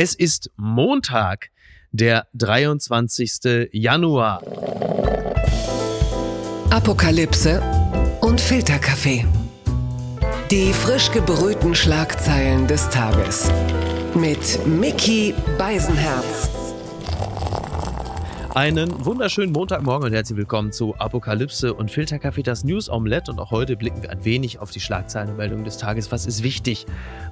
Es ist Montag, der 23. Januar. Apokalypse und Filterkaffee. Die frisch gebrühten Schlagzeilen des Tages. Mit Mickey Beisenherz. Einen wunderschönen Montagmorgen und herzlich willkommen zu Apokalypse und Filterkaffee, das News Omelette. Und auch heute blicken wir ein wenig auf die Schlagzeilenmeldung des Tages. Was ist wichtig?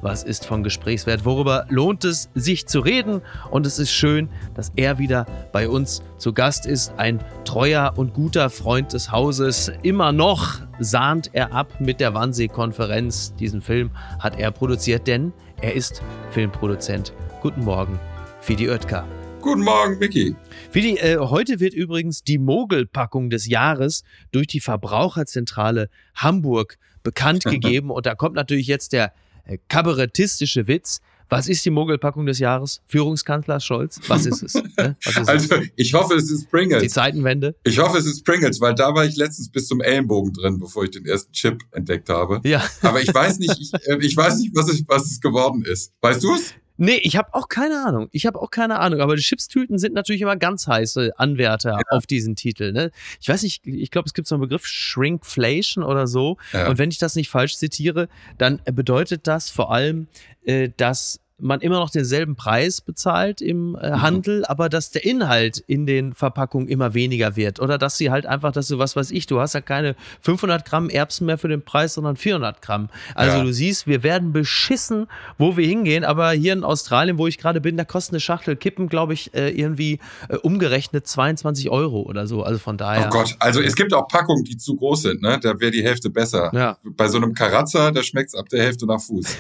Was ist von Gesprächswert? Worüber lohnt es sich zu reden? Und es ist schön, dass er wieder bei uns zu Gast ist. Ein treuer und guter Freund des Hauses. Immer noch sahnt er ab mit der Wannsee-Konferenz. Diesen Film hat er produziert, denn er ist Filmproduzent. Guten Morgen, Fidi Oetker. Guten Morgen, Micky. Fidi, äh, heute wird übrigens die Mogelpackung des Jahres durch die Verbraucherzentrale Hamburg bekannt gegeben. Und da kommt natürlich jetzt der äh, kabarettistische Witz. Was ist die Mogelpackung des Jahres? Führungskanzler Scholz? Was ist es? Ne? Was ist also, es? ich hoffe, es ist Pringles. Die Zeitenwende? Ich hoffe, es ist Pringles, weil da war ich letztens bis zum Ellenbogen drin, bevor ich den ersten Chip entdeckt habe. Ja. Aber ich weiß nicht, ich, äh, ich weiß nicht, was es, was es geworden ist. Weißt du es? Nee, ich habe auch keine Ahnung. Ich habe auch keine Ahnung. Aber die Chipstüten sind natürlich immer ganz heiße Anwärter ja. auf diesen Titel. Ne? Ich weiß nicht, ich glaube, es gibt so einen Begriff Shrinkflation oder so. Ja. Und wenn ich das nicht falsch zitiere, dann bedeutet das vor allem, äh, dass man immer noch denselben Preis bezahlt im äh, mhm. Handel, aber dass der Inhalt in den Verpackungen immer weniger wird. Oder dass sie halt einfach, dass du, was weiß ich, du hast ja keine 500 Gramm Erbsen mehr für den Preis, sondern 400 Gramm. Also ja. du siehst, wir werden beschissen, wo wir hingehen. Aber hier in Australien, wo ich gerade bin, da kostet eine Schachtel Kippen, glaube ich, äh, irgendwie äh, umgerechnet 22 Euro oder so. Also von daher. Oh Gott, also es gibt auch Packungen, die zu groß sind, ne? Da wäre die Hälfte besser. Ja. Bei so einem Karazza, da schmeckt es ab der Hälfte nach Fuß.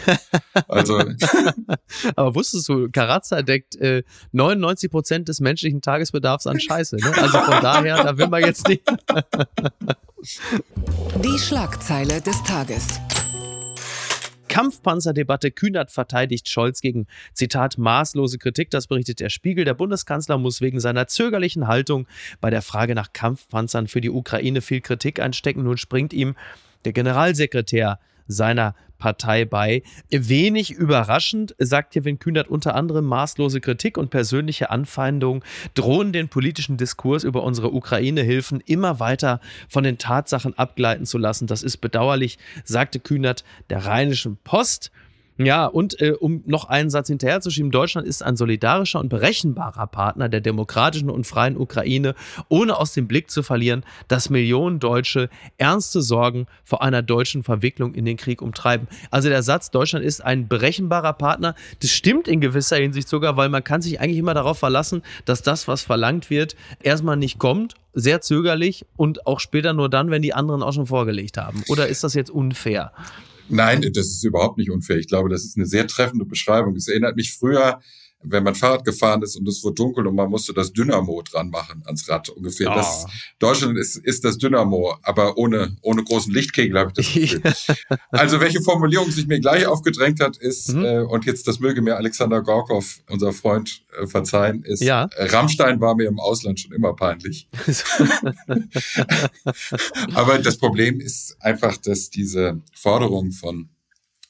Also. Aber wusstest du, Karazza deckt äh, 99 Prozent des menschlichen Tagesbedarfs an Scheiße. Ne? Also von daher, da will man jetzt nicht. Die Schlagzeile des Tages. Kampfpanzerdebatte. Kühnert verteidigt Scholz gegen, Zitat, maßlose Kritik. Das berichtet der Spiegel. Der Bundeskanzler muss wegen seiner zögerlichen Haltung bei der Frage nach Kampfpanzern für die Ukraine viel Kritik einstecken. Nun springt ihm der Generalsekretär seiner Partei bei. Wenig überraschend sagt Kevin Kühnert unter anderem maßlose Kritik und persönliche Anfeindungen drohen den politischen Diskurs über unsere Ukraine-Hilfen immer weiter von den Tatsachen abgleiten zu lassen. Das ist bedauerlich, sagte Kühnert der Rheinischen Post. Ja, und äh, um noch einen Satz hinterherzuschieben, Deutschland ist ein solidarischer und berechenbarer Partner der demokratischen und freien Ukraine, ohne aus dem Blick zu verlieren, dass Millionen Deutsche ernste Sorgen vor einer deutschen Verwicklung in den Krieg umtreiben. Also der Satz, Deutschland ist ein berechenbarer Partner, das stimmt in gewisser Hinsicht sogar, weil man kann sich eigentlich immer darauf verlassen, dass das, was verlangt wird, erstmal nicht kommt sehr zögerlich und auch später nur dann, wenn die anderen auch schon vorgelegt haben. Oder ist das jetzt unfair? Nein, das ist überhaupt nicht unfair. Ich glaube, das ist eine sehr treffende Beschreibung. Es erinnert mich früher wenn man Fahrrad gefahren ist und es wurde dunkel und man musste das Dynamo dran machen ans Rad ungefähr. Oh. Das, Deutschland ist, ist das Dynamo, aber ohne, ohne großen Lichtkegel habe ich das Gefühl. also welche Formulierung sich mir gleich aufgedrängt hat, ist, mhm. äh, und jetzt das möge mir Alexander Gorkov, unser Freund, äh, verzeihen, ist, ja. äh, Rammstein war mir im Ausland schon immer peinlich. aber das Problem ist einfach, dass diese Forderung von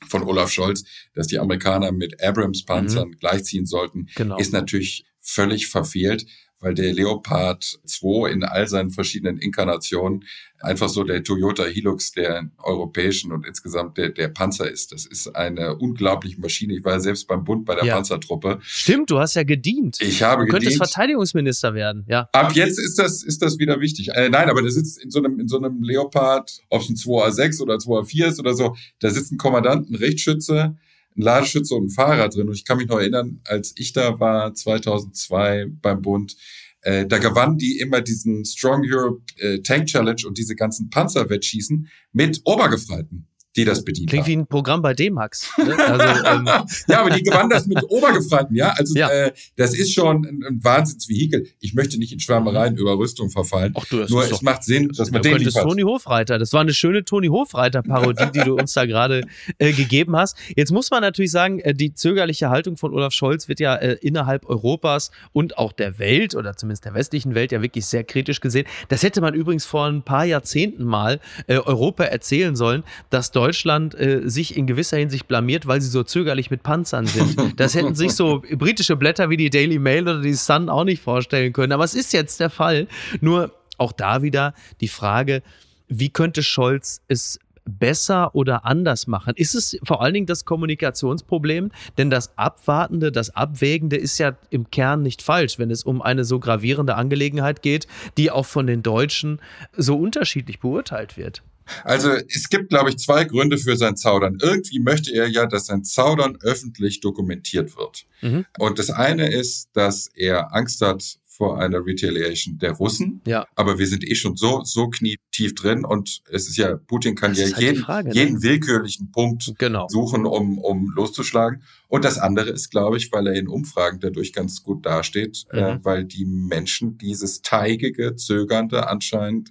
von Olaf Scholz, dass die Amerikaner mit Abrams-Panzern mhm. gleichziehen sollten, genau. ist natürlich völlig verfehlt weil der Leopard 2 in all seinen verschiedenen Inkarnationen einfach so der Toyota Hilux der europäischen und insgesamt der, der Panzer ist. Das ist eine unglaubliche Maschine. Ich war ja selbst beim Bund bei der ja. Panzertruppe. Stimmt, du hast ja gedient. Ich habe du gedient. könntest Verteidigungsminister werden, ja. Ab jetzt ist das, ist das wieder wichtig. Äh, nein, aber der sitzt in so einem, in so einem Leopard, ob es ein 2A6 oder 2A4 ist oder so, da sitzt ein Kommandant, ein Rechtsschütze, ein Ladeschütze und ein Fahrer drin. Und ich kann mich noch erinnern, als ich da war, 2002 beim Bund, äh, da gewannen die immer diesen Strong Europe äh, Tank Challenge und diese ganzen Panzerwettschießen mit Obergefreiten die das bedient Klingt haben. wie ein Programm bei D-Max. Ne? Also, ähm. ja, aber die gewann das mit Obergefreiten, ja. Also ja. Äh, das ist schon ein, ein Wahnsinnsvehikel. Ich möchte nicht in Schwärmereien über Rüstung verfallen. Ach du, das Nur es macht Sinn, dass man den liefert. Toni Hofreiter. Das war eine schöne Toni Hofreiter-Parodie, die du uns da gerade äh, gegeben hast. Jetzt muss man natürlich sagen, äh, die zögerliche Haltung von Olaf Scholz wird ja äh, innerhalb Europas und auch der Welt oder zumindest der westlichen Welt ja wirklich sehr kritisch gesehen. Das hätte man übrigens vor ein paar Jahrzehnten mal äh, Europa erzählen sollen, dass Deutschland Deutschland äh, sich in gewisser Hinsicht blamiert, weil sie so zögerlich mit Panzern sind. Das hätten sich so britische Blätter wie die Daily Mail oder die Sun auch nicht vorstellen können. Aber es ist jetzt der Fall. Nur auch da wieder die Frage, wie könnte Scholz es besser oder anders machen? Ist es vor allen Dingen das Kommunikationsproblem? Denn das Abwartende, das Abwägende ist ja im Kern nicht falsch, wenn es um eine so gravierende Angelegenheit geht, die auch von den Deutschen so unterschiedlich beurteilt wird. Also es gibt, glaube ich, zwei Gründe für sein Zaudern. Irgendwie möchte er ja, dass sein Zaudern öffentlich dokumentiert wird. Mhm. Und das eine ist, dass er Angst hat vor einer Retaliation der Russen. Ja. Aber wir sind eh schon so, so knietief drin und es ist ja, Putin kann das ja halt jeden, Frage, ne? jeden willkürlichen Punkt genau. suchen, um, um loszuschlagen. Und das andere ist, glaube ich, weil er in Umfragen dadurch ganz gut dasteht, äh, mhm. äh, weil die Menschen dieses teigige, zögernde anscheinend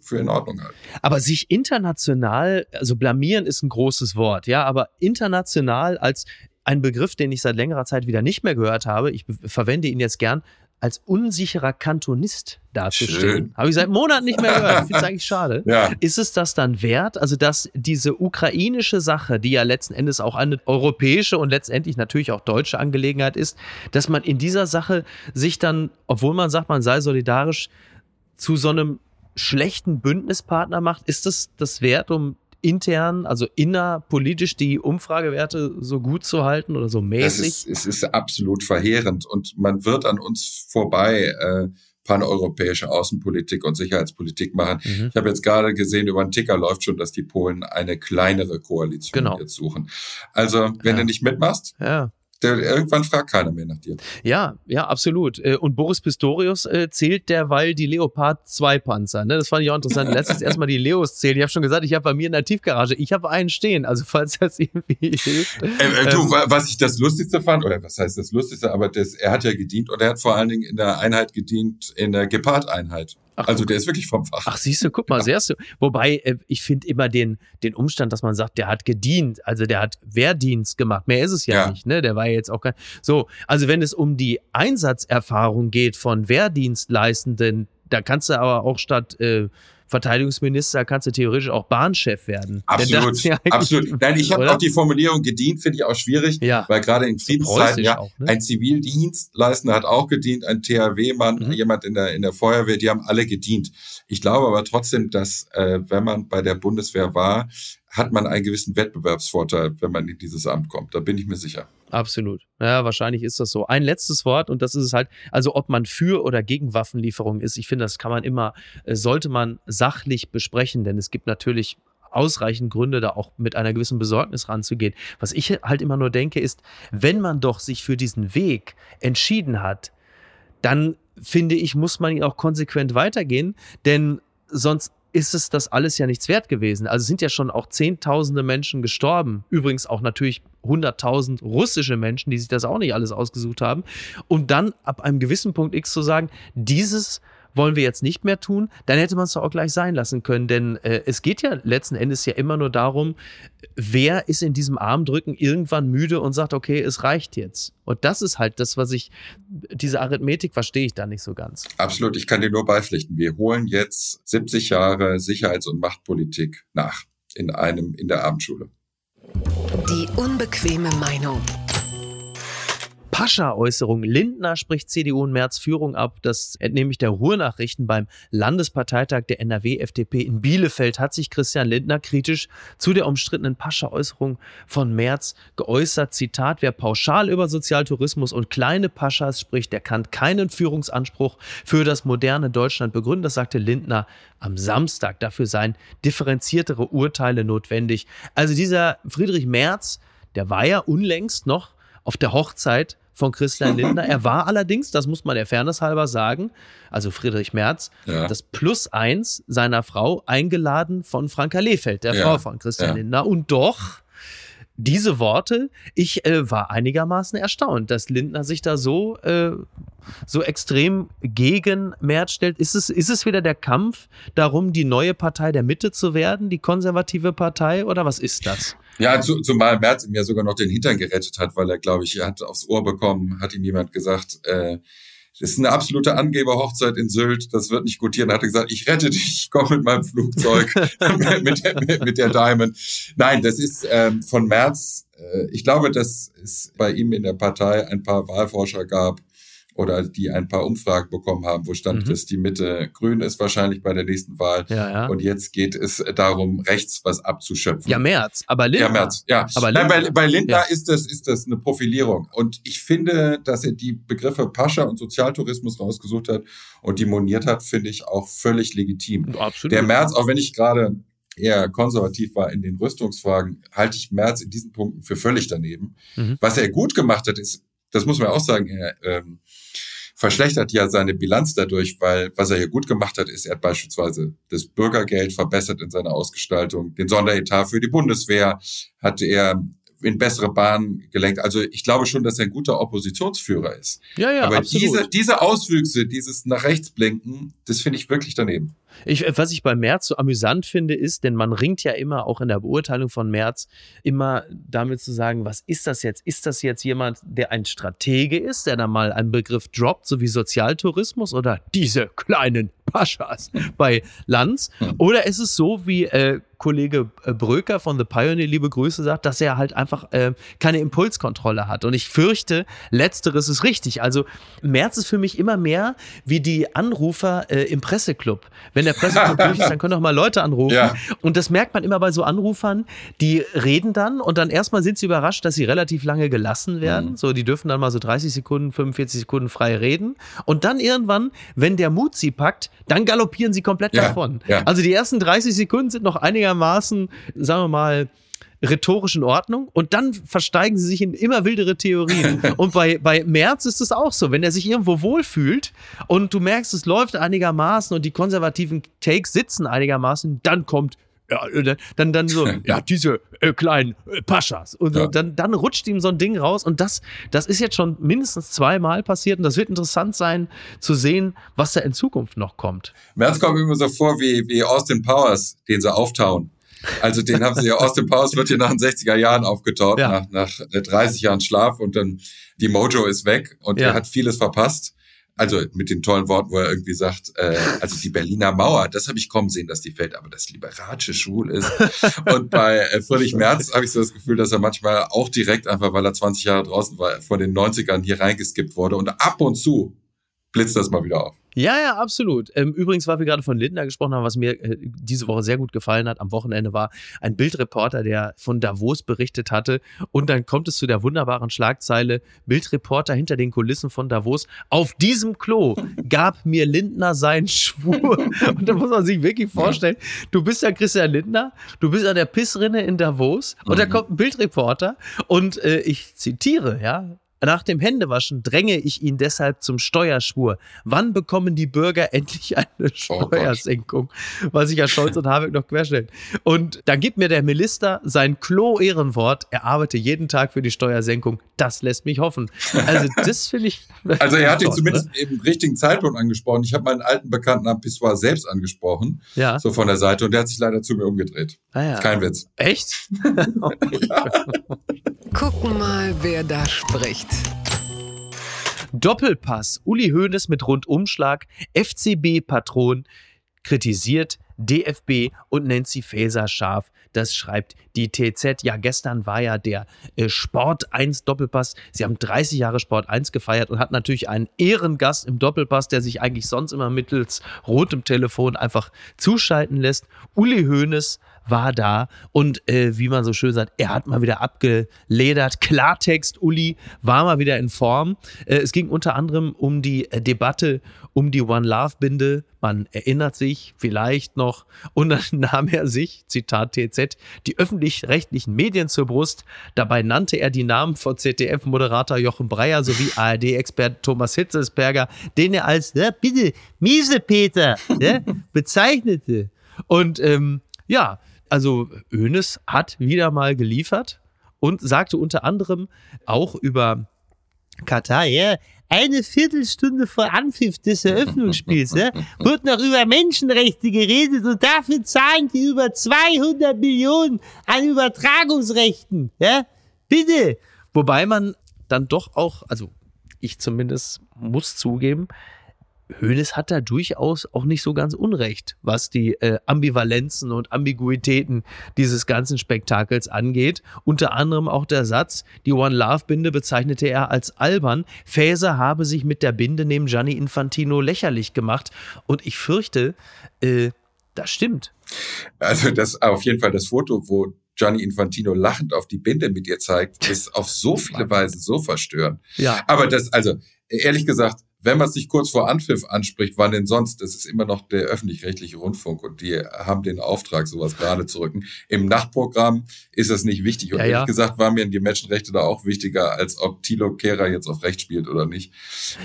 für in Ordnung halten. Aber sich international, also blamieren ist ein großes Wort, ja, aber international als ein Begriff, den ich seit längerer Zeit wieder nicht mehr gehört habe, ich verwende ihn jetzt gern, als unsicherer Kantonist dazustehen. Habe ich seit Monaten nicht mehr gehört. Ich finde es eigentlich schade. Ja. Ist es das dann wert? Also, dass diese ukrainische Sache, die ja letzten Endes auch eine europäische und letztendlich natürlich auch deutsche Angelegenheit ist, dass man in dieser Sache sich dann, obwohl man sagt, man sei solidarisch, zu so einem schlechten Bündnispartner macht, ist es das wert, um intern, also innerpolitisch die Umfragewerte so gut zu halten oder so mäßig? Ist, es ist absolut verheerend und man wird an uns vorbei äh, paneuropäische Außenpolitik und Sicherheitspolitik machen. Mhm. Ich habe jetzt gerade gesehen, über den Ticker läuft schon, dass die Polen eine kleinere Koalition genau. jetzt suchen. Also, wenn ja. du nicht mitmachst, ja. Der, irgendwann fragt keiner mehr nach dir. Ja, ja, absolut. Äh, und Boris Pistorius äh, zählt derweil die Leopard 2 Panzer. Ne? Das fand ich auch interessant. Letztens erstmal die Leos zählen. Ich habe schon gesagt, ich habe bei mir in der Tiefgarage, ich habe einen stehen. Also falls das irgendwie hilft. Äh, äh, du, ähm, was ich das Lustigste fand, oder was heißt das Lustigste, aber das, er hat ja gedient und er hat vor allen Dingen in der Einheit gedient, in der Gepard-Einheit. Ach, also der ist wirklich vom Fach. Ach, siehst du, guck mal, ja. sehr du. Wobei, äh, ich finde immer den, den Umstand, dass man sagt, der hat gedient, also der hat Wehrdienst gemacht. Mehr ist es ja, ja. nicht, ne? Der war ja jetzt auch kein. So, also wenn es um die Einsatzerfahrung geht von Wehrdienstleistenden, da kannst du aber auch statt äh, Verteidigungsminister kannst du theoretisch auch Bahnchef werden. Absolut, ja absolut. Nein, ich habe auch die Formulierung gedient, finde ich auch schwierig, ja. weil gerade in Friedenszeiten, ja, auch, ne? ein Zivildienstleistender hat auch gedient, ein THW-Mann, mhm. jemand in der, in der Feuerwehr, die haben alle gedient. Ich glaube aber trotzdem, dass äh, wenn man bei der Bundeswehr war, hat man einen gewissen Wettbewerbsvorteil, wenn man in dieses Amt kommt. Da bin ich mir sicher. Absolut. Ja, wahrscheinlich ist das so. Ein letztes Wort und das ist es halt, also ob man für oder gegen Waffenlieferungen ist, ich finde, das kann man immer, äh, sollte man sachlich besprechen, denn es gibt natürlich ausreichend Gründe, da auch mit einer gewissen Besorgnis ranzugehen. Was ich halt immer nur denke, ist, wenn man doch sich für diesen Weg entschieden hat, dann finde ich, muss man ihn auch konsequent weitergehen, denn sonst ist es das alles ja nichts wert gewesen. Also sind ja schon auch Zehntausende Menschen gestorben. Übrigens auch natürlich hunderttausend russische Menschen, die sich das auch nicht alles ausgesucht haben. Und dann ab einem gewissen Punkt X zu sagen, dieses wollen wir jetzt nicht mehr tun, dann hätte man es doch auch gleich sein lassen können. Denn äh, es geht ja letzten Endes ja immer nur darum, wer ist in diesem Armdrücken irgendwann müde und sagt, okay, es reicht jetzt. Und das ist halt das, was ich, diese Arithmetik verstehe ich da nicht so ganz. Absolut, ich kann dir nur beipflichten. Wir holen jetzt 70 Jahre Sicherheits- und Machtpolitik nach in einem, in der Abendschule. Die unbequeme Meinung. Pascha-Äußerung. Lindner spricht CDU und März Führung ab. Das entnehme ich der Ruhrnachrichten beim Landesparteitag der NRW-FDP in Bielefeld hat sich Christian Lindner kritisch zu der umstrittenen Pascha-Äußerung von März geäußert. Zitat, wer pauschal über Sozialtourismus und kleine Paschas spricht, der kann keinen Führungsanspruch für das moderne Deutschland begründen. Das sagte Lindner am Samstag. Dafür seien differenziertere Urteile notwendig. Also dieser Friedrich Merz, der war ja unlängst noch auf der Hochzeit von Christian Lindner. Er war allerdings, das muss man der Fairness halber sagen, also Friedrich Merz, ja. das Plus eins seiner Frau eingeladen von Franka Lehfeld, der ja. Frau von Christian ja. Lindner. Und doch diese Worte, ich äh, war einigermaßen erstaunt, dass Lindner sich da so, äh, so extrem gegen Merz stellt. Ist es, ist es wieder der Kampf darum, die neue Partei der Mitte zu werden, die konservative Partei, oder was ist das? Ja, zu, zumal Merz ihm ja sogar noch den Hintern gerettet hat, weil er, glaube ich, hat aufs Ohr bekommen, hat ihm jemand gesagt, äh, das ist eine absolute Angeberhochzeit in Sylt, das wird nicht gutieren. Er hat gesagt, ich rette dich, ich komme mit meinem Flugzeug, mit, der, mit, der Diamond. Nein, das ist ähm, von März, äh, ich glaube, dass es bei ihm in der Partei ein paar Wahlforscher gab, oder die ein paar Umfragen bekommen haben, wo stand, mhm. dass die Mitte grün ist wahrscheinlich bei der nächsten Wahl. Ja, ja. Und jetzt geht es darum, rechts was abzuschöpfen. Ja, März, aber Lindner. Ja, März, ja. Aber Lindner. Nein, bei, bei Lindner ja. ist, das, ist das eine Profilierung. Und ich finde, dass er die Begriffe Pascha und Sozialtourismus rausgesucht hat und die moniert hat, finde ich auch völlig legitim. Absolut. Der März, auch wenn ich gerade eher konservativ war in den Rüstungsfragen, halte ich Merz in diesen Punkten für völlig daneben. Mhm. Was er gut gemacht hat, ist, das muss man auch sagen, er ähm, verschlechtert ja seine Bilanz dadurch, weil was er hier gut gemacht hat, ist, er hat beispielsweise das Bürgergeld verbessert in seiner Ausgestaltung, den Sonderetat für die Bundeswehr hat er in bessere Bahnen gelenkt. Also ich glaube schon, dass er ein guter Oppositionsführer ist. Ja, ja, Aber absolut. diese, diese Auswüchse, dieses nach rechts blinken, das finde ich wirklich daneben. Ich, was ich bei Merz so amüsant finde, ist, denn man ringt ja immer auch in der Beurteilung von Merz immer damit zu sagen, was ist das jetzt? Ist das jetzt jemand, der ein Stratege ist, der da mal einen Begriff droppt, so wie Sozialtourismus oder diese kleinen Paschas bei Lanz? Oder ist es so, wie äh, Kollege äh, Bröker von The Pioneer, liebe Grüße, sagt, dass er halt einfach äh, keine Impulskontrolle hat. Und ich fürchte, letzteres ist richtig. Also Merz ist für mich immer mehr wie die Anrufer äh, im Presseclub. Wenn der Presseclub durch ist, dann können auch mal Leute anrufen. Ja. Und das merkt man immer bei so Anrufern, die reden dann und dann erstmal sind sie überrascht, dass sie relativ lange gelassen werden. Mhm. So, die dürfen dann mal so 30 Sekunden, 45 Sekunden frei reden. Und dann irgendwann, wenn der Mut sie packt, dann galoppieren sie komplett ja. davon. Ja. Also die ersten 30 Sekunden sind noch einige einigermaßen, sagen wir mal, rhetorisch in Ordnung und dann versteigen sie sich in immer wildere Theorien. und bei, bei Merz ist es auch so, wenn er sich irgendwo wohlfühlt und du merkst, es läuft einigermaßen und die konservativen Takes sitzen einigermaßen, dann kommt ja, dann, dann so, ja, diese äh, kleinen äh, Paschas. Und ja. dann, dann rutscht ihm so ein Ding raus. Und das, das ist jetzt schon mindestens zweimal passiert. Und das wird interessant sein, zu sehen, was da in Zukunft noch kommt. Merz kommt immer so vor wie, wie Austin Powers, den sie auftauen. Also den haben sie ja, Austin Powers wird hier nach den 60er Jahren aufgetaut, ja. nach, nach 30 Jahren Schlaf und dann die Mojo ist weg und ja. er hat vieles verpasst. Also mit den tollen Worten, wo er irgendwie sagt, äh, also die Berliner Mauer, das habe ich kommen sehen, dass die fällt, aber das Liberatsche schwul ist. Und bei äh, Friedrich Merz habe ich so das Gefühl, dass er manchmal auch direkt einfach, weil er 20 Jahre draußen war, vor den 90ern hier reingeskippt wurde und ab und zu blitzt das mal wieder auf. Ja, ja, absolut. Ähm, übrigens, weil wir gerade von Lindner gesprochen haben, was mir äh, diese Woche sehr gut gefallen hat am Wochenende, war ein Bildreporter, der von Davos berichtet hatte. Und dann kommt es zu der wunderbaren Schlagzeile: Bildreporter hinter den Kulissen von Davos. Auf diesem Klo gab mir Lindner seinen Schwur. Und da muss man sich wirklich vorstellen: Du bist ja Christian Lindner, du bist an der Pissrinne in Davos. Und da mhm. kommt ein Bildreporter. Und äh, ich zitiere, ja, nach dem Händewaschen dränge ich ihn deshalb zum Steuerschwur. Wann bekommen die Bürger endlich eine oh Steuersenkung? Oh weil sich ja Scholz und Habeck noch querstellen. Und dann gibt mir der Minister sein Klo-Ehrenwort. Er arbeite jeden Tag für die Steuersenkung. Das lässt mich hoffen. Also, das finde ich. Also, er hat ihn zumindest ne? im richtigen Zeitpunkt angesprochen. Ich habe meinen alten Bekannten am Pissoir selbst angesprochen. Ja. So von der Seite. Und der hat sich leider zu mir umgedreht. Ah, ja. Kein Witz. Echt? Gucken mal, wer da spricht. Doppelpass. Uli Hoeneß mit Rundumschlag. FCB-Patron kritisiert DFB und Nancy Faeser scharf. Das schreibt die TZ. Ja, gestern war ja der äh, Sport 1 Doppelpass. Sie haben 30 Jahre Sport 1 gefeiert und hat natürlich einen Ehrengast im Doppelpass, der sich eigentlich sonst immer mittels rotem Telefon einfach zuschalten lässt. Uli Hoeneß war da und äh, wie man so schön sagt, er hat mal wieder abgeledert. Klartext, Uli war mal wieder in Form. Äh, es ging unter anderem um die äh, Debatte um die One Love Binde. Man erinnert sich vielleicht noch und dann nahm er sich, Zitat TZ, die öffentlich-rechtlichen Medien zur Brust. Dabei nannte er die Namen von ZDF-Moderator Jochen Breyer sowie ARD-Expert Thomas Hitzelsberger, den er als, ja, bitte, miese Peter, ja, bezeichnete. Und ähm, ja, also Önes hat wieder mal geliefert und sagte unter anderem auch über Katar, ja, eine Viertelstunde vor Anpfiff des Eröffnungsspiels, ja, wird noch über Menschenrechte geredet und dafür zahlen die über 200 Millionen an Übertragungsrechten, ja, bitte. Wobei man dann doch auch, also ich zumindest muss zugeben, Hoeneß hat da durchaus auch nicht so ganz unrecht, was die äh, Ambivalenzen und Ambiguitäten dieses ganzen Spektakels angeht. Unter anderem auch der Satz, die One Love Binde bezeichnete er als albern. Fäser habe sich mit der Binde neben Gianni Infantino lächerlich gemacht. Und ich fürchte, äh, das stimmt. Also das auf jeden Fall das Foto, wo Gianni Infantino lachend auf die Binde mit ihr zeigt, ist auf so viele Weisen so verstörend. Ja. Aber das, also ehrlich gesagt, wenn man es nicht kurz vor Anpfiff anspricht, wann denn sonst? Das ist immer noch der öffentlich-rechtliche Rundfunk und die haben den Auftrag, sowas gerade zu rücken. Im Nachtprogramm ist das nicht wichtig. Und ja, ehrlich ja. gesagt waren mir die Menschenrechte da auch wichtiger, als ob Thilo Kehrer jetzt auf Recht spielt oder nicht.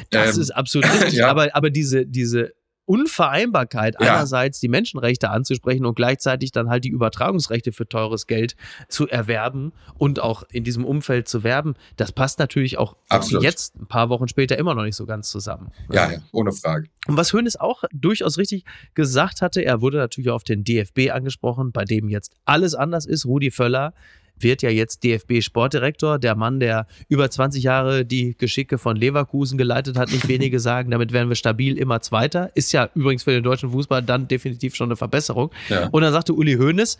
Das ähm, ist absolut richtig. ja. Aber, aber diese, diese Unvereinbarkeit, ja. einerseits die Menschenrechte anzusprechen und gleichzeitig dann halt die Übertragungsrechte für teures Geld zu erwerben und auch in diesem Umfeld zu werben, das passt natürlich auch Absolut. jetzt, ein paar Wochen später, immer noch nicht so ganz zusammen. Ja, ja, ohne Frage. Und was Hönes auch durchaus richtig gesagt hatte, er wurde natürlich auf den DFB angesprochen, bei dem jetzt alles anders ist. Rudi Völler wird ja jetzt DFB-Sportdirektor. Der Mann, der über 20 Jahre die Geschicke von Leverkusen geleitet hat, nicht wenige sagen, damit werden wir stabil immer Zweiter. Ist ja übrigens für den deutschen Fußball dann definitiv schon eine Verbesserung. Ja. Und dann sagte Uli Hoeneß,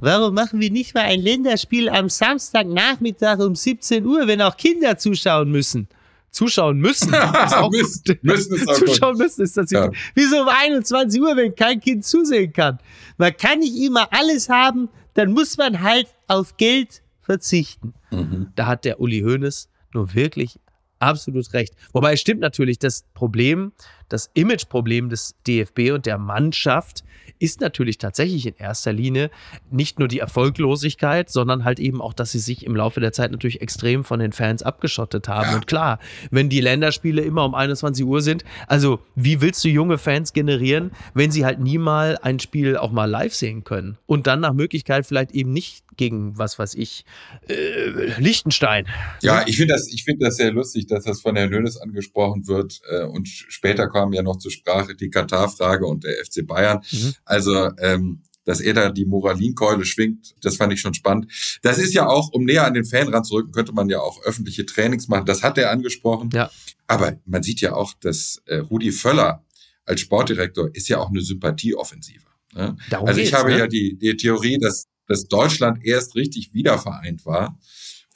Warum machen wir nicht mal ein Länderspiel am Samstagnachmittag um 17 Uhr, wenn auch Kinder zuschauen müssen? Zuschauen müssen. Müssen, müssen Zuschauen müssen ist das ja. Wieso um 21 Uhr, wenn kein Kind zusehen kann? Man kann nicht immer alles haben, dann muss man halt auf Geld verzichten. Mhm. Da hat der Uli Hoeneß nur wirklich absolut recht. Wobei es stimmt natürlich, das Problem, das Imageproblem des DFB und der Mannschaft ist natürlich tatsächlich in erster Linie nicht nur die Erfolglosigkeit, sondern halt eben auch, dass sie sich im Laufe der Zeit natürlich extrem von den Fans abgeschottet haben. Ja. Und klar, wenn die Länderspiele immer um 21 Uhr sind, also wie willst du junge Fans generieren, wenn sie halt nie mal ein Spiel auch mal live sehen können? Und dann nach Möglichkeit vielleicht eben nicht gegen, was weiß ich, äh, Liechtenstein. Ja, ich finde das, ich finde das sehr lustig, dass das von Herrn Lönes angesprochen wird. Äh, und später kam ja noch zur Sprache die Katar-Frage und der FC Bayern. Mhm. Also, ähm, dass er da die Moralinkeule schwingt, das fand ich schon spannend. Das ist ja auch, um näher an den Fan ranzurücken, könnte man ja auch öffentliche Trainings machen. Das hat er angesprochen. Ja. Aber man sieht ja auch, dass äh, Rudi Völler als Sportdirektor ist ja auch eine Sympathieoffensive. Ne? also ich habe ne? ja die, die Theorie, dass dass Deutschland erst richtig wiedervereint war,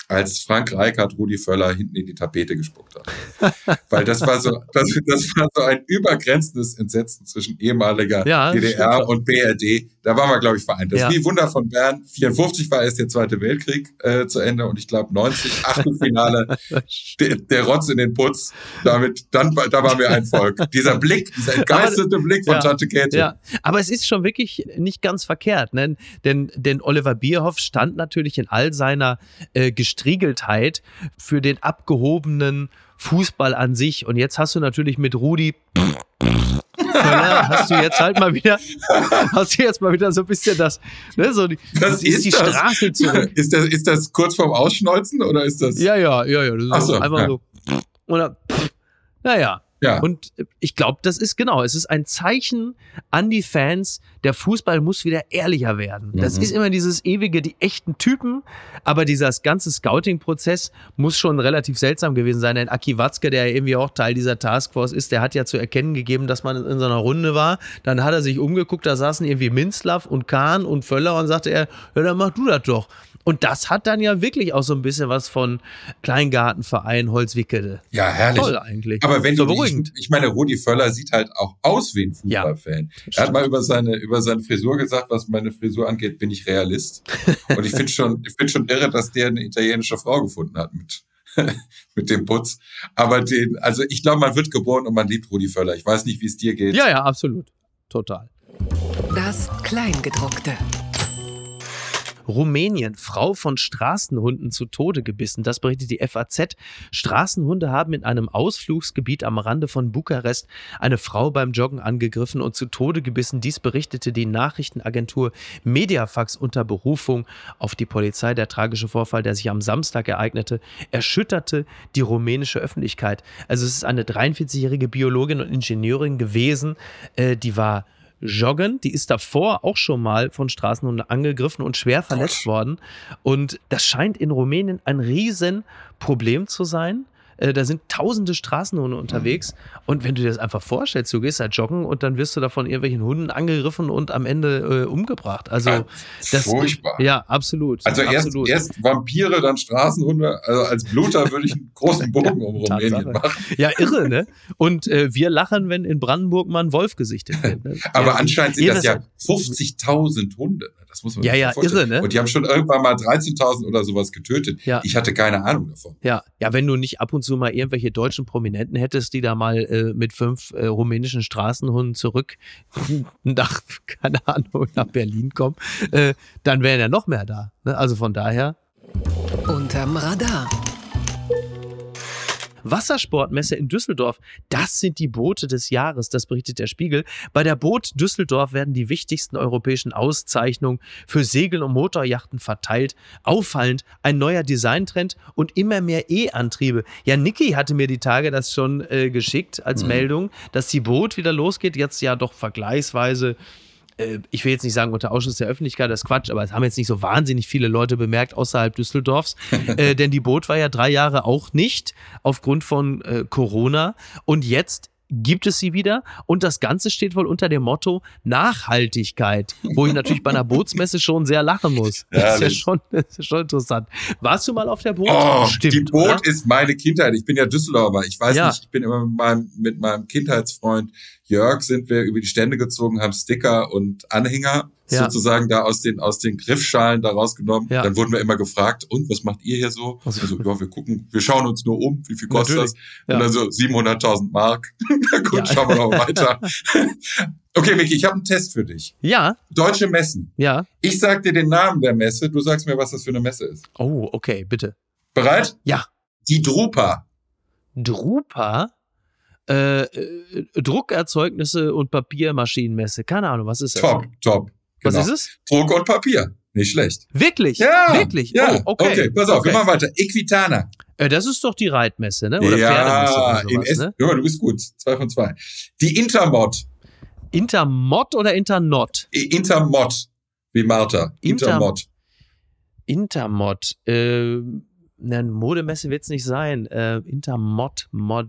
als Frank Reichardt Rudi Völler hinten in die Tapete gespuckt hat. Weil das war so, das, das war so ein übergrenzendes Entsetzen zwischen ehemaliger ja, DDR und BRD. Da waren wir, glaube ich, vereint. Das ja. ist wie Wunder von Bern. 54 war erst der Zweite Weltkrieg äh, zu Ende und ich glaube 90, Achtelfinale, der, der Rotz in den Putz. Damit, dann, da waren wir ein Volk. Dieser Blick, dieser entgeistete Blick von ja, Tante Käthe. Ja, aber es ist schon wirklich nicht ganz verkehrt, ne? denn, denn Oliver Bierhoff stand natürlich in all seiner äh, Gestriegeltheit für den abgehobenen Fußball an sich. Und jetzt hast du natürlich mit Rudi hast du jetzt halt mal wieder, hast du jetzt mal wieder so ein bisschen das, ne, so die, das ist, die das. Straße zurück. Ist das, ist das kurz vorm Ausschneuzen oder ist das? Ja, ja, ja, ja. Das so, einfach ja. so. Oder, naja, ja. Und ich glaube, das ist genau, es ist ein Zeichen an die Fans, der Fußball muss wieder ehrlicher werden. Mhm. Das ist immer dieses ewige, die echten Typen, aber dieser ganze Scouting-Prozess muss schon relativ seltsam gewesen sein. Denn Aki Watzke, der ja irgendwie auch Teil dieser Taskforce ist, der hat ja zu erkennen gegeben, dass man in so einer Runde war. Dann hat er sich umgeguckt, da saßen irgendwie Minzlaff und Kahn und Völler und sagte er, ja, dann mach du das doch. Und das hat dann ja wirklich auch so ein bisschen was von Kleingartenverein Holzwickede. Ja, herrlich. Toll eigentlich. Aber wenn so du, beruhigend. Ich, ich, meine, Rudi Völler sieht halt auch aus wie ein Fußballfan. Ja, er hat mal über seine, über seine Frisur gesagt, was meine Frisur angeht, bin ich Realist. Und ich finde schon, ich finde schon irre, dass der eine italienische Frau gefunden hat mit, mit dem Putz. Aber den, also ich glaube, man wird geboren und man liebt Rudi Völler. Ich weiß nicht, wie es dir geht. Ja, ja, absolut. Total. Das Kleingedruckte. Rumänien. Frau von Straßenhunden zu Tode gebissen. Das berichtet die FAZ. Straßenhunde haben in einem Ausflugsgebiet am Rande von Bukarest eine Frau beim Joggen angegriffen und zu Tode gebissen. Dies berichtete die Nachrichtenagentur Mediafax unter Berufung auf die Polizei. Der tragische Vorfall, der sich am Samstag ereignete, erschütterte die rumänische Öffentlichkeit. Also es ist eine 43-jährige Biologin und Ingenieurin gewesen, äh, die war joggen. Die ist davor auch schon mal von Straßenhunden angegriffen und schwer verletzt worden. Und das scheint in Rumänien ein Riesenproblem zu sein. Äh, da sind tausende Straßenhunde unterwegs. Und wenn du dir das einfach vorstellst, du gehst da joggen und dann wirst du da von irgendwelchen Hunden angegriffen und am Ende äh, umgebracht. Also Ja, das furchtbar. ja absolut. Also erst, absolut. erst Vampire, dann Straßenhunde. Also als Bluter würde ich einen großen Bogen um Tatsache. Rumänien machen. Ja, irre, ne? Und äh, wir lachen, wenn in Brandenburg mal ein Wolf gesichtet wird. Ne? Aber ja, anscheinend sind das ja 50.000 Hunde. Das muss man Ja, sich ja, irre, ne? Und die haben schon irgendwann mal 13.000 oder sowas getötet. Ja. Ich hatte keine Ahnung davon. Ja, ja, wenn du nicht ab und zu mal irgendwelche deutschen Prominenten hättest, die da mal äh, mit fünf äh, rumänischen Straßenhunden zurück nach, keine Ahnung, nach Berlin kommen, äh, dann wären ja noch mehr da. Ne? Also von daher. Unterm Radar. Wassersportmesse in Düsseldorf, das sind die Boote des Jahres, das berichtet der Spiegel. Bei der Boot Düsseldorf werden die wichtigsten europäischen Auszeichnungen für Segel- und Motorjachten verteilt. Auffallend ein neuer Designtrend und immer mehr E-Antriebe. Ja, Niki hatte mir die Tage das schon äh, geschickt als Meldung, dass die Boot wieder losgeht, jetzt ja doch vergleichsweise äh, ich will jetzt nicht sagen unter Ausschuss der Öffentlichkeit, das ist Quatsch, aber es haben jetzt nicht so wahnsinnig viele Leute bemerkt außerhalb Düsseldorfs. äh, denn die Boot war ja drei Jahre auch nicht aufgrund von äh, Corona. Und jetzt gibt es sie wieder und das Ganze steht wohl unter dem Motto Nachhaltigkeit, wo ich natürlich bei einer Bootsmesse schon sehr lachen muss. Das ist ja schon, das ist schon interessant. Warst du mal auf der Boot? Oh, Stimmt, die Boot oder? ist meine Kindheit. Ich bin ja Düsseldorfer. Ich weiß Ja. nicht, ich bin immer mit meinem, mit meinem Kindheitsfreund Jörg sind wir über die Stände gezogen, haben Sticker und Anhänger Ja. sozusagen da aus den, aus den Griffschalen da rausgenommen. Ja. Dann wurden wir immer gefragt, und was macht ihr hier so? Also- Also, ja, wir gucken, wir schauen uns nur um, wie viel kostet Natürlich. das? Und dann so 700.000 Mark. Na gut, schauen wir noch weiter. okay, Micky, ich habe einen Test für dich. Ja, Deutsche Messen. ja. Ich sag dir den Namen der Messe, du sagst mir, was das für eine Messe ist. Oh, okay, bitte. Bereit? Ja. Die Drupa. Drupa, äh, äh, Druckerzeugnisse und Papiermaschinenmesse. Keine Ahnung, was ist das? Top, top. Was Genau. ist es? Druck und Papier. Nicht schlecht. Wirklich? Ja. Wirklich? Ja. Oh, okay. pass auf, okay. wir machen weiter. Equitana. Äh, das ist doch die Reitmesse, ne? Oder ja, Pferdemesse oder sowas, ne? Ja, du bist gut. Zwei von zwei. Die Intermod. Intermod oder Internot? Intermod. Wie Martha. Inter- Intermod. Intermod. Äh, ne, Modemesse wird's nicht sein. Äh, Intermod, Mod.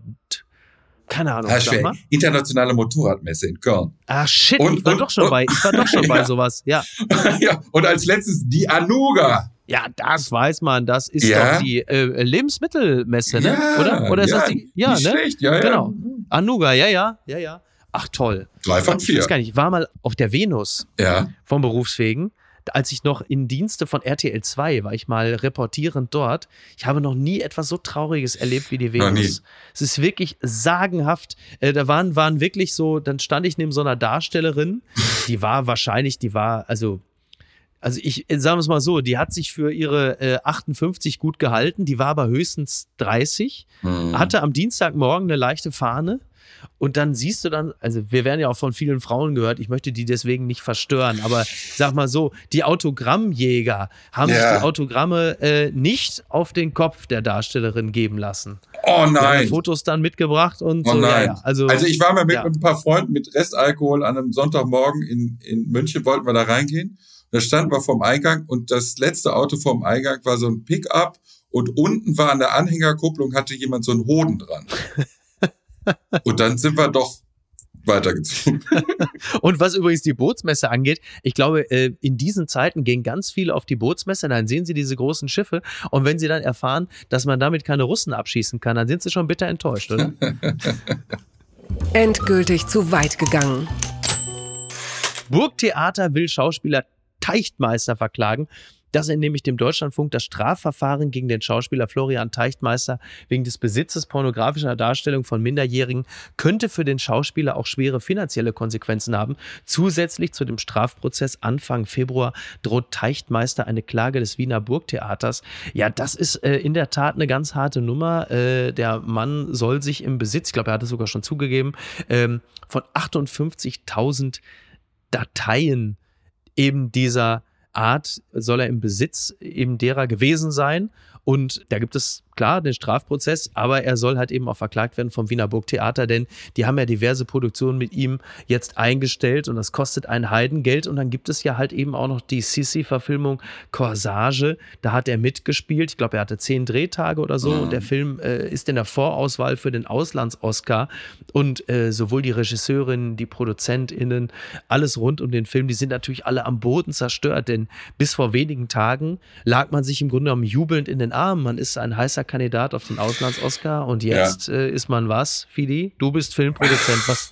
Keine Ahnung, Ah, sag schwer. Internationale Motorradmesse in Köln. Ah, shit, Und- ich war und- doch schon bei, ich war doch schon bei Ja. sowas. Ja. ja, und als letztes die Anuga. Ja, das weiß man. Das ist Ja. doch die äh, Lebensmittelmesse, ne? Ja, Oder? Oder ist ja, das die? Ja, Nicht ne? schlecht, ja, ja. Genau. Anuga, ja, ja, ja, ja. Ach toll. Drei von Ich vier. weiß gar nicht, ich war mal auf der Venus Ja. vom Berufswegen. Als ich noch in Dienste von RTL 2 war, ich mal reportierend dort. Ich habe noch nie etwas so Trauriges erlebt wie die. Venus. Es ist wirklich sagenhaft. Äh, da waren, waren wirklich so, dann stand ich neben so einer Darstellerin, die war wahrscheinlich, die war, also also ich äh, sagen wir es mal so, die hat sich für ihre äh, 58 gut gehalten, die war aber höchstens 30, Hm. hatte am Dienstagmorgen eine leichte Fahne und dann siehst du dann, also wir werden ja auch von vielen Frauen gehört, ich möchte die deswegen nicht verstören, aber sag mal so, die Autogrammjäger haben sich Ja. die Autogramme äh, nicht auf den Kopf der Darstellerin geben lassen. Oh Die haben nein. Fotos dann mitgebracht und Oh so, ja, nein. ja. Also, Also ich war mal mit ja. ein paar Freunden mit Restalkohol an einem Sonntagmorgen in, in München, wollten wir da reingehen. Da standen wir vorm Eingang und das letzte Auto vorm Eingang war so ein Pickup und unten war an der Anhängerkupplung hatte jemand so einen Hoden dran. und dann sind wir doch weitergezogen. Und was übrigens die Bootsmesse angeht, ich glaube, äh, in diesen Zeiten gehen ganz viele auf die Bootsmesse, dann sehen sie diese großen Schiffe und wenn sie dann erfahren, dass man damit keine Russen abschießen kann, dann sind sie schon bitter enttäuscht, oder? Endgültig zu weit gegangen. Burgtheater will Schauspieler Teichtmeister verklagen. Das entnehme ich dem Deutschlandfunk. Das Strafverfahren gegen den Schauspieler Florian Teichtmeister wegen des Besitzes pornografischer Darstellung von Minderjährigen könnte für den Schauspieler auch schwere finanzielle Konsequenzen haben. Zusätzlich zu dem Strafprozess Anfang Februar droht Teichtmeister eine Klage des Wiener Burgtheaters. Ja, das ist äh, in der Tat eine ganz harte Nummer. Äh, der Mann soll sich im Besitz, ich glaube, er hat es sogar schon zugegeben, ähm, von 58.000 Dateien eben dieser Art soll er im Besitz eben derer gewesen sein. Und da gibt es klar, den Strafprozess, aber er soll halt eben auch verklagt werden vom Wiener Burgtheater, denn die haben ja diverse Produktionen mit ihm jetzt eingestellt und das kostet ein Heidengeld. Und dann gibt es ja halt eben auch noch die Sissi-Verfilmung Corsage. Da hat er mitgespielt. Ich glaube, er hatte zehn Drehtage oder so. Und der Film äh, ist in der Vorauswahl für den Auslands-Oscar. Und äh, sowohl die Regisseurin, die ProduzentInnen, alles rund um den Film, die sind natürlich alle am Boden zerstört, denn bis vor wenigen Tagen lag man sich im Grunde genommen jubelnd in den Armen. Man ist ein heißer Kandidat auf den Auslands-Oscar und jetzt ja. äh, ist man was, Fidi? Du bist Filmproduzent. Was,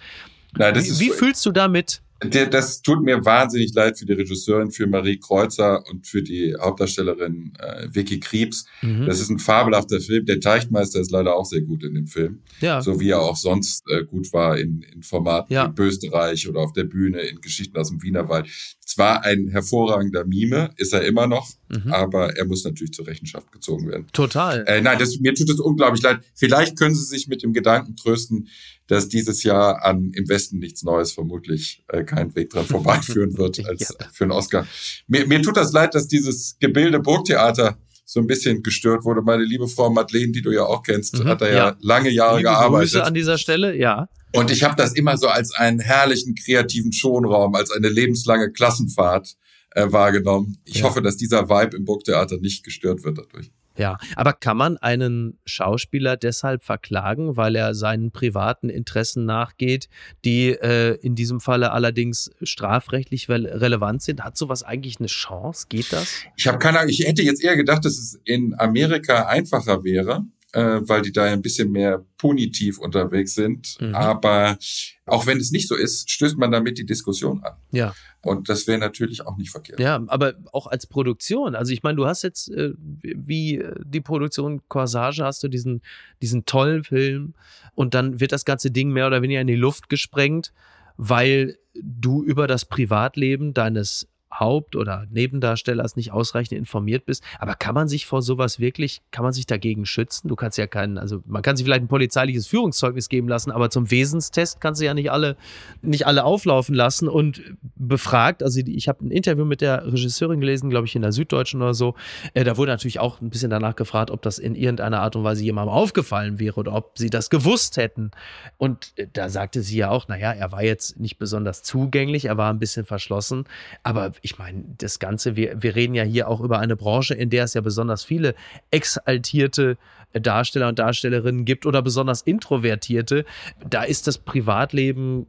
Nein, wie, wie fühlst du damit? Das tut mir wahnsinnig leid für die Regisseurin, für Marie Kreuzer und für die Hauptdarstellerin äh, Vicky Kriebs. Mhm. Das ist ein fabelhafter Film. Der Teichtmeister ist leider auch sehr gut in dem Film. Ja. So wie er auch sonst äh, gut war in, in Formaten ja. wie Österreich oder auf der Bühne in Geschichten aus dem Wienerwald. Es war ein hervorragender Mime, ist er immer noch, mhm. aber er muss natürlich zur Rechenschaft gezogen werden. Total. Äh, nein, das, mir tut es unglaublich leid. Vielleicht können Sie sich mit dem Gedanken trösten, dass dieses Jahr an im Westen nichts Neues vermutlich äh, kein Weg dran vorbeiführen wird als ja. für einen Oscar. Mir, mir tut das leid, dass dieses Gebilde Burgtheater so ein bisschen gestört wurde. Meine liebe Frau Madeleine, die du ja auch kennst, mhm, hat da ja, ja, lange Jahre liebe gearbeitet. Grüße an dieser Stelle, ja. Und ich habe das immer so als einen herrlichen kreativen Schonraum, als eine lebenslange Klassenfahrt äh, wahrgenommen. Ich ja. hoffe, dass dieser Vibe im Burgtheater nicht gestört wird dadurch. Ja, aber kann man einen Schauspieler deshalb verklagen, weil er seinen privaten Interessen nachgeht, die äh, in diesem Falle allerdings strafrechtlich relevant sind? Hat sowas eigentlich eine Chance? Geht das? Ich habe keine Ahnung. Ich hätte jetzt eher gedacht, dass es in Amerika einfacher wäre äh, weil die da ein bisschen mehr punitiv unterwegs sind. Mhm. Aber auch wenn es nicht so ist, stößt man damit die Diskussion an. Ja. Und das wäre natürlich auch nicht verkehrt. Ja, aber auch als Produktion. Also ich meine, du hast jetzt äh, wie die Produktion Corsage hast du diesen, diesen tollen Film und dann wird das ganze Ding mehr oder weniger in die Luft gesprengt, weil du über das Privatleben deines Haupt- oder Nebendarstellers nicht ausreichend informiert bist. Aber kann man sich vor sowas wirklich, kann man sich dagegen schützen? Du kannst ja keinen, also man kann sich vielleicht ein polizeiliches Führungszeugnis geben lassen, aber zum Wesenstest kannst du ja nicht alle, nicht alle auflaufen lassen und befragt. Also ich habe ein Interview mit der Regisseurin gelesen, glaube ich, in der Süddeutschen oder so. Äh, da wurde natürlich auch ein bisschen danach gefragt, ob das in irgendeiner Art und Weise jemandem aufgefallen wäre oder ob sie das gewusst hätten. Und äh, da sagte sie ja auch, naja, er war jetzt nicht besonders zugänglich, er war ein bisschen verschlossen, aber ich meine, das Ganze, wir, wir reden ja hier auch über eine Branche, in der es ja besonders viele exaltierte Darsteller und Darstellerinnen gibt oder besonders introvertierte. Da ist das Privatleben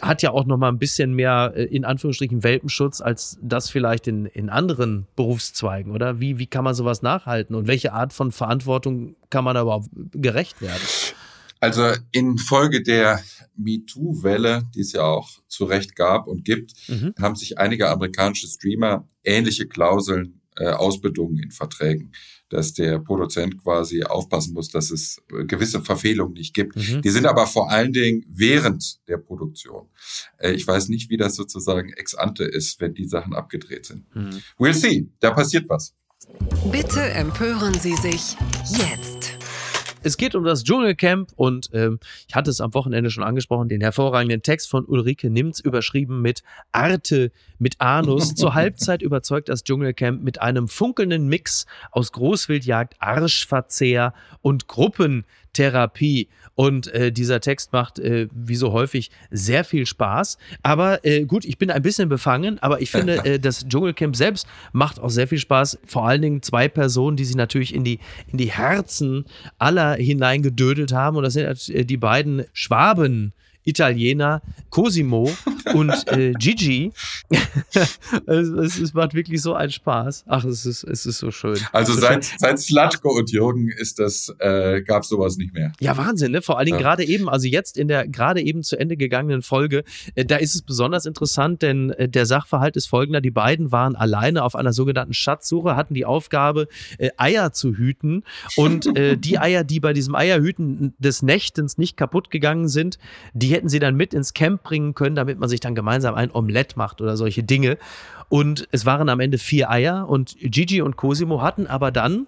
hat ja auch noch mal ein bisschen mehr äh, in Anführungsstrichen Welpenschutz als das vielleicht in, in anderen Berufszweigen, oder? Wie, wie kann man sowas nachhalten und welche Art von Verantwortung kann man da überhaupt gerecht werden? Also infolge der MeToo-Welle, die es ja auch zu Recht gab und gibt, mhm. haben sich einige amerikanische Streamer ähnliche Klauseln äh, ausbedungen in Verträgen, dass der Produzent quasi aufpassen muss, dass es äh, gewisse Verfehlungen nicht gibt. Mhm. Die sind aber vor allen Dingen während der Produktion. Äh, ich weiß nicht, wie das sozusagen ex ante ist, wenn die Sachen abgedreht sind. Mhm. We'll see. Da passiert was. Bitte empören Sie sich jetzt. Es geht um das Dschungelcamp und ähm, ich hatte es am Wochenende schon angesprochen, den hervorragenden Text von Ulrike Nimz überschrieben mit Arte mit Anus. Zur Halbzeit überzeugt das Dschungelcamp mit einem funkelnden Mix aus Großwildjagd, Arschverzehr und Gruppentherapie. Und äh, dieser Text macht, äh, wie so häufig, sehr viel Spaß. Aber äh, gut, ich bin ein bisschen befangen, aber ich finde, äh, das Dschungelcamp selbst macht auch sehr viel Spaß. Vor allen Dingen zwei Personen, die sich natürlich in die, in die Herzen aller hineingedödelt haben. Und das sind äh, die beiden Schwaben. Italiener Cosimo und äh, Gigi. es, es, es, macht wirklich so einen Spaß. Ach, es ist, es ist so schön. Also seit, seit Slatko und Jürgen ist das, äh, gab sowas nicht mehr. Ja, Wahnsinn, ne? Vor allen Dingen ja. gerade eben, also jetzt in der gerade eben zu Ende gegangenen Folge, äh, da ist es besonders interessant, denn äh, der Sachverhalt ist folgender. Die beiden waren alleine auf einer sogenannten Schatzsuche, hatten die Aufgabe, äh, Eier zu hüten. Und äh, die Eier, die bei diesem Eierhüten des Nächtens nicht kaputt gegangen sind, die hätten sie dann mit ins Camp bringen können, damit man sich dann gemeinsam ein Omelett macht oder solche Dinge. Und es waren am Ende vier Eier und Gigi und Cosimo hatten aber dann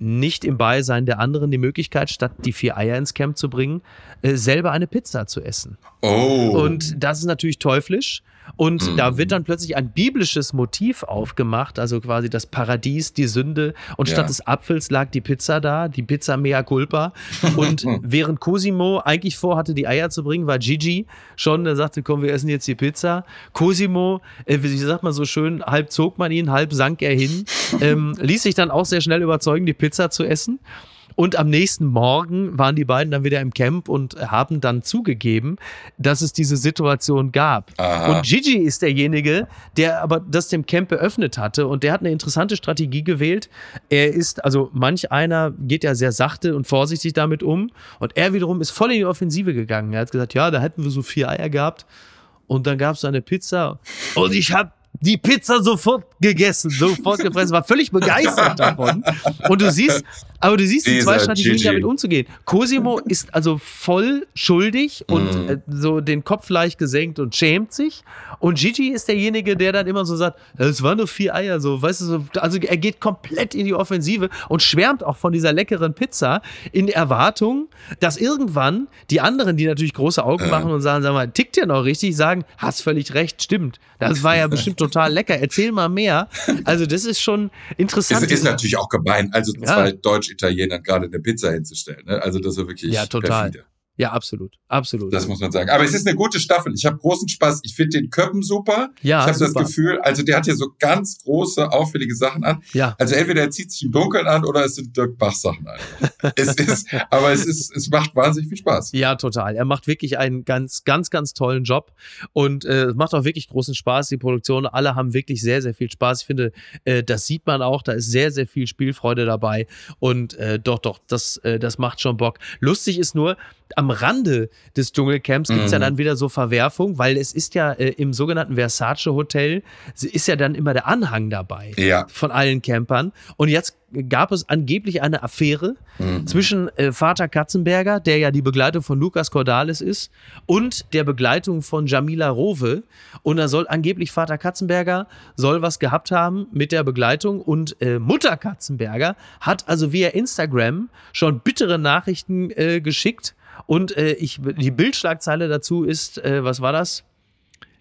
nicht im Beisein der anderen die Möglichkeit, statt die vier Eier ins Camp zu bringen, äh, selber eine Pizza zu essen. Oh. Und das ist natürlich teuflisch. Und Mhm. da wird dann plötzlich ein biblisches Motiv aufgemacht, also quasi das Paradies, die Sünde. Und Ja. statt des Apfels lag die Pizza da, die Pizza mea culpa. Und während Cosimo eigentlich vorhatte, die Eier zu bringen, war Gigi schon, der sagte, komm, wir essen jetzt die Pizza. Cosimo, äh, wie sagt man so schön, halb zog man ihn, halb sank er hin, ähm, ließ sich dann auch sehr schnell überzeugen, die Pizza zu essen. Und am nächsten Morgen waren die beiden dann wieder im Camp und haben dann zugegeben, dass es diese Situation gab. Aha. Und Gigi ist derjenige, der aber das dem Camp eröffnet hatte und der hat eine interessante Strategie gewählt. Er ist, also manch einer geht ja sehr sachte und vorsichtig damit um und er wiederum ist voll in die Offensive gegangen. Er hat gesagt, ja, da hätten wir so vier Eier gehabt und dann gab es eine Pizza und ich habe die Pizza sofort gegessen, sofort gefressen, war völlig begeistert davon. Und du siehst, aber du siehst die Dieser zwei Strategien, Gigi. damit umzugehen. Cosimo ist also voll schuldig und Mhm. äh, so den Kopf leicht gesenkt und schämt sich. Und Gigi ist derjenige, der dann immer so sagt, es waren nur vier Eier, so, weißt du, so, also er geht komplett in die Offensive und schwärmt auch von dieser leckeren Pizza in Erwartung, dass irgendwann die anderen, die natürlich große Augen machen und sagen, sag mal, tickt der noch richtig, sagen, hast völlig recht, stimmt. Das war ja bestimmt total lecker. Erzähl mal mehr. Also das ist schon interessant. Es ist natürlich auch gemein, also Ja. zwei Deutsch-Italienern gerade eine Pizza hinzustellen. Ne? Also das ist wirklich Ja, total. perfide. Ja, absolut, absolut. Das muss man sagen. Aber es ist eine gute Staffel. Ich habe großen Spaß. Ich finde den Köppen super. Ja, ich habe das. Gefühl, also der hat hier so ganz große, auffällige Sachen an. ja. Also entweder er zieht sich im Dunkeln an oder es sind Dirk Bach Sachen an. es ist, aber es ist, es macht wahnsinnig viel Spaß. Ja, total. Er macht wirklich einen ganz, ganz, ganz tollen Job und äh, es macht auch wirklich großen Spaß. Die Produktion, alle haben wirklich sehr, sehr viel Spaß. Ich finde, äh, das sieht man auch. Da ist sehr, sehr viel Spielfreude dabei und äh, doch, doch, das, äh, das macht schon Bock. Lustig ist nur, am Rande des Dschungelcamps gibt es ja Mhm. dann wieder so Verwerfung, weil es ist ja äh, im sogenannten Versace Hotel ist ja dann immer der Anhang dabei Ja. von allen Campern. Und jetzt gab es angeblich eine Affäre Mhm. zwischen äh, Vater Katzenberger, der ja die Begleitung von Lukas Cordalis ist, und der Begleitung von Jamila Rowe. Und da soll angeblich Vater Katzenberger soll was gehabt haben mit der Begleitung und äh, Mutter Katzenberger hat also via Instagram schon bittere Nachrichten äh, geschickt. Und äh, ich, die Bildschlagzeile dazu ist, äh, was war das?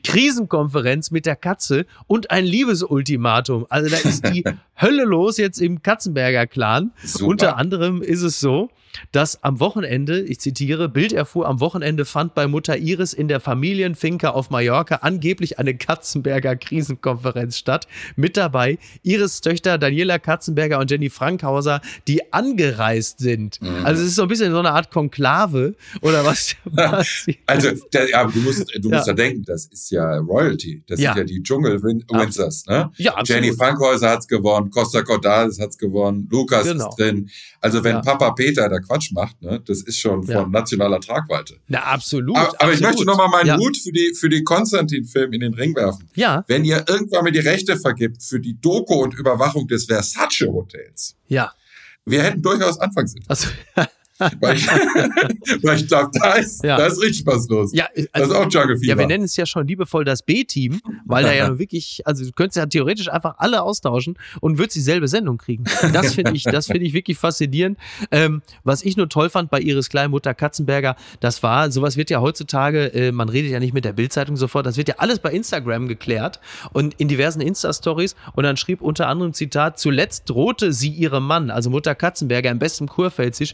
Krisenkonferenz mit der Katze und ein Liebesultimatum. Also da ist die Hölle los jetzt im Katzenberger Clan. Super. Unter anderem ist es so, dass am Wochenende, ich zitiere, Bild erfuhr, am Wochenende fand bei Mutter Iris in der Familienfinca auf Mallorca angeblich eine Katzenberger Krisenkonferenz statt. Mit dabei Iris Töchter Daniela Katzenberger und Jenny Frankhauser, die angereist sind. Mhm. Also es ist so ein bisschen so eine Art Konklave oder was. Also, der, ja, du musst, du Ja. musst ja denken, das ist ja Royalty. Das Ja. sind ja die Dschungel-Winzers, ne? ja, absolut. Jenny Frankhäuser hat's gewonnen, Costa Cordalis hat's gewonnen, Lukas Genau. ist drin. Also wenn Ja. Papa Peter da Quatsch macht, ne, das ist schon von Ja. nationaler Tragweite. Na, absolut. Aber, aber ich absolut. möchte nochmal meinen ja. Hut für die, für die Konstantin-Film in den Ring werfen. Ja, Wenn ihr irgendwann mal die Rechte vergibt für die Doku und Überwachung des Versace Hotels, ja. wir hätten durchaus Anfangsinteresse. Also, Weil ich, weil ich glaube, da ist, Ja. da ist richtig was los. ja, das also, ist auch Jungle Fever. Ja, wir nennen es ja schon liebevoll das B-Team, weil da ja wirklich, also du könntest ja theoretisch einfach alle austauschen und würdest dieselbe Sendung kriegen. Das finde ich, das finde ich wirklich faszinierend. Ähm, was ich nur toll fand bei Iris Kleinmutter Katzenberger, das war, sowas wird ja heutzutage, äh, man redet ja nicht mit der Bildzeitung sofort, das wird ja alles bei Instagram geklärt und in diversen Insta-Stories und dann schrieb unter anderem Zitat, zuletzt drohte sie ihrem Mann, also Mutter Katzenberger im besten Kurpfälzisch,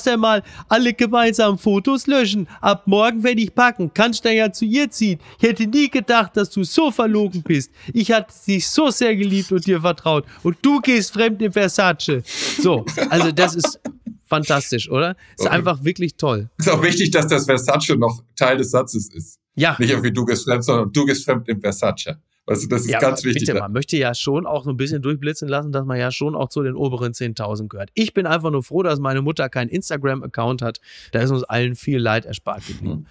erst einmal alle gemeinsam Fotos löschen. Ab morgen werde ich packen. Kannst du ja zu ihr ziehen. Ich hätte nie gedacht, dass du so verlogen bist. Ich hatte dich so sehr geliebt und dir vertraut. Und du gehst fremd in Versace. So, also das ist fantastisch, oder? Ist Okay. einfach wirklich toll. ist auch wichtig, dass das Versace noch Teil des Satzes ist. Ja. Nicht irgendwie du gehst fremd, sondern du gehst fremd im Versace. Also das ist ja, ganz wichtig. Bitte, man möchte ja schon auch so ein bisschen durchblitzen lassen, dass man ja schon auch zu den oberen 10.000 gehört. Ich bin einfach nur froh, dass meine Mutter keinen Instagram-Account hat. Da ist uns allen viel Leid erspart geblieben.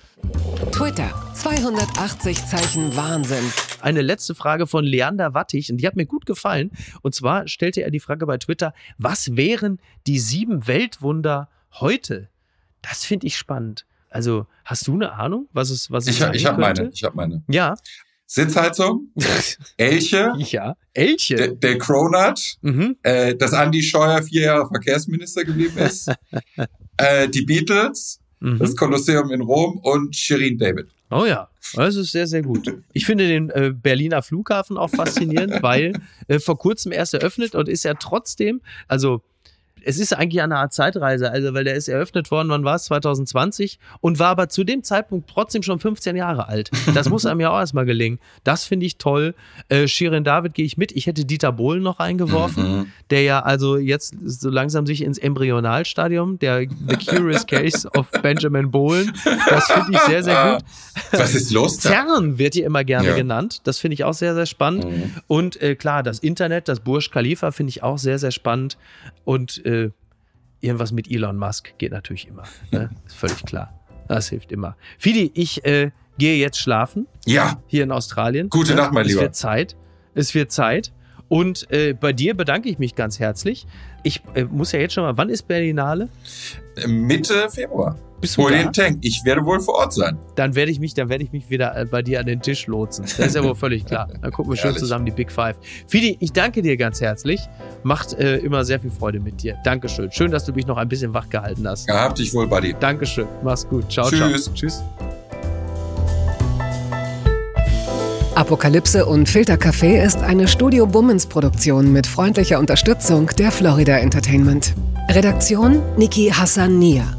Twitter 280 Zeichen Wahnsinn. eine letzte Frage von Leander Wattig und die hat mir gut gefallen. Und zwar stellte er die Frage bei Twitter, was wären die sieben Weltwunder heute? Das finde ich spannend. Also, hast du eine Ahnung, was es, was es Ich, ich habe meine, ich habe meine. Ja, Sitzheizung, Elche, ja, Elche, der, der Cronut, mhm. äh, dass Andy Scheuer vier Jahre Verkehrsminister geblieben ist, äh, die Beatles, mhm. das Kolosseum in Rom und Shirin David. Oh ja, das ist sehr, sehr gut. Ich finde den äh, Berliner Flughafen auch faszinierend, weil äh, vor kurzem erst eröffnet und ist ja trotzdem, also es ist eigentlich eine Art Zeitreise, also weil der ist eröffnet worden, wann war es? 2020 und war aber zu dem Zeitpunkt trotzdem schon 15 Jahre alt. Das muss einem ja auch erstmal gelingen. Das finde ich toll. Äh, Shirin David gehe ich mit. Ich hätte Dieter Bohlen noch eingeworfen, mhm. der ja also jetzt so langsam sich ins Embryonalstadium, der The Curious Case of Benjamin Bohlen, das finde ich sehr, sehr gut. Was ist los? Da? CERN wird hier immer gerne ja. genannt. Das finde ich auch sehr, sehr spannend. Mhm. Und äh, klar, das Internet, das Burj Khalifa finde ich auch sehr, sehr spannend. Und äh, irgendwas mit Elon Musk geht natürlich immer. Ne? Ist völlig klar. Das hilft immer. Fidi, ich äh, gehe jetzt schlafen. Ja. Hier in Australien. Gute Nacht, mein Lieber. Es wird Zeit. Es wird Zeit. Und äh, bei dir bedanke ich mich ganz herzlich. Ich äh, muss ja jetzt schon mal, wann ist Berlinale? Mitte Februar. Bist du Hol den Tank. Ich werde wohl vor Ort sein. Dann werde ich mich, dann werde ich mich wieder äh, bei dir an den Tisch lotsen. Das ist ja wohl völlig klar. Dann gucken wir schön zusammen die Big Five. Fidi, ich danke dir ganz herzlich. Macht äh, immer sehr viel Freude mit dir. Dankeschön. Schön, dass du mich noch ein bisschen wach gehalten hast. Gehabt dich wohl, Buddy. Dankeschön. Mach's gut. Ciao, Tschüss. ciao. Tschüss. Apokalypse und Filtercafé ist eine Studio Bummens Produktion mit freundlicher Unterstützung der Florida Entertainment. Redaktion Niki Hassania.